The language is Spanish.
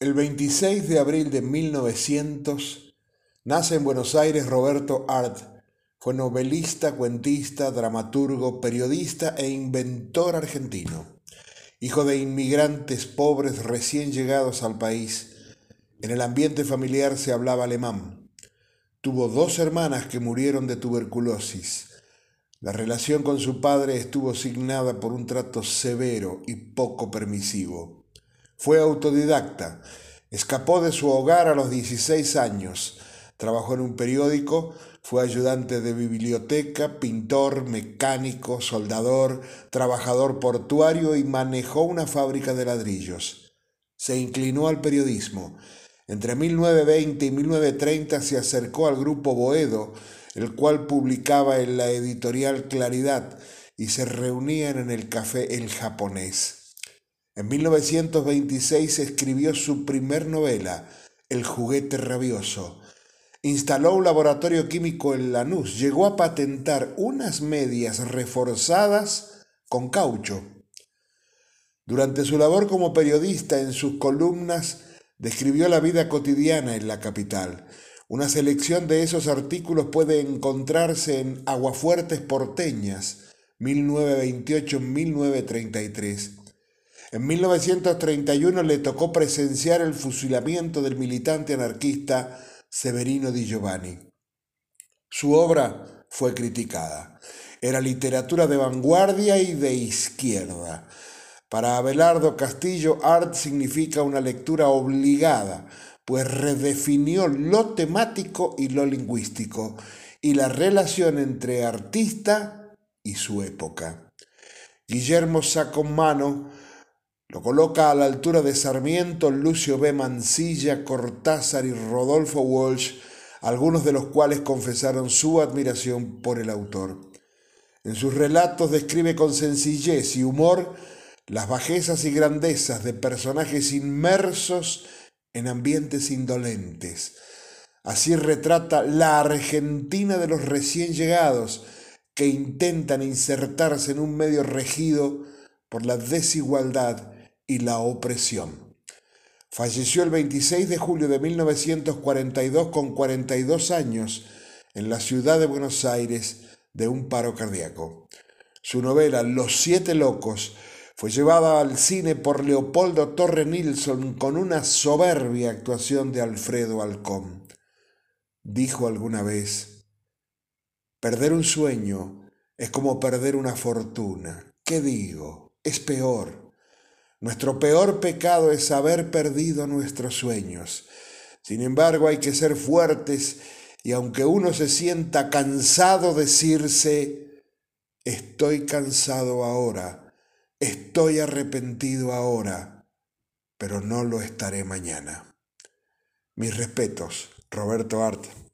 El 26 de abril de 1900 nace en Buenos Aires Roberto Art. Fue novelista, cuentista, dramaturgo, periodista e inventor argentino. Hijo de inmigrantes pobres recién llegados al país, en el ambiente familiar se hablaba alemán. Tuvo dos hermanas que murieron de tuberculosis. La relación con su padre estuvo signada por un trato severo y poco permisivo. Fue autodidacta. Escapó de su hogar a los 16 años. Trabajó en un periódico, fue ayudante de biblioteca, pintor, mecánico, soldador, trabajador portuario y manejó una fábrica de ladrillos. Se inclinó al periodismo. Entre 1920 y 1930 se acercó al grupo Boedo, el cual publicaba en la editorial Claridad y se reunían en el café El Japonés. En 1926 escribió su primer novela, El juguete rabioso. Instaló un laboratorio químico en Lanús. Llegó a patentar unas medias reforzadas con caucho. Durante su labor como periodista en sus columnas describió la vida cotidiana en la capital. Una selección de esos artículos puede encontrarse en Aguafuertes Porteñas, 1928-1933. En 1931 le tocó presenciar el fusilamiento del militante anarquista Severino Di Giovanni. Su obra fue criticada. Era literatura de vanguardia y de izquierda. Para Abelardo Castillo, art significa una lectura obligada, pues redefinió lo temático y lo lingüístico y la relación entre artista y su época. Guillermo Sacomano lo coloca a la altura de Sarmiento, Lucio B. Mansilla, Cortázar y Rodolfo Walsh, algunos de los cuales confesaron su admiración por el autor. En sus relatos describe con sencillez y humor las bajezas y grandezas de personajes inmersos en ambientes indolentes. Así retrata la Argentina de los recién llegados que intentan insertarse en un medio regido por la desigualdad y la opresión. Falleció el 26 de julio de 1942 con 42 años en la ciudad de Buenos Aires de un paro cardíaco. Su novela Los Siete Locos fue llevada al cine por Leopoldo Torre Nilsson con una soberbia actuación de Alfredo Alcón. Dijo alguna vez, perder un sueño es como perder una fortuna. ¿Qué digo? Es peor. Nuestro peor pecado es haber perdido nuestros sueños. Sin embargo, hay que ser fuertes y aunque uno se sienta cansado, decirse, estoy cansado ahora, estoy arrepentido ahora, pero no lo estaré mañana. Mis respetos, Roberto Arte.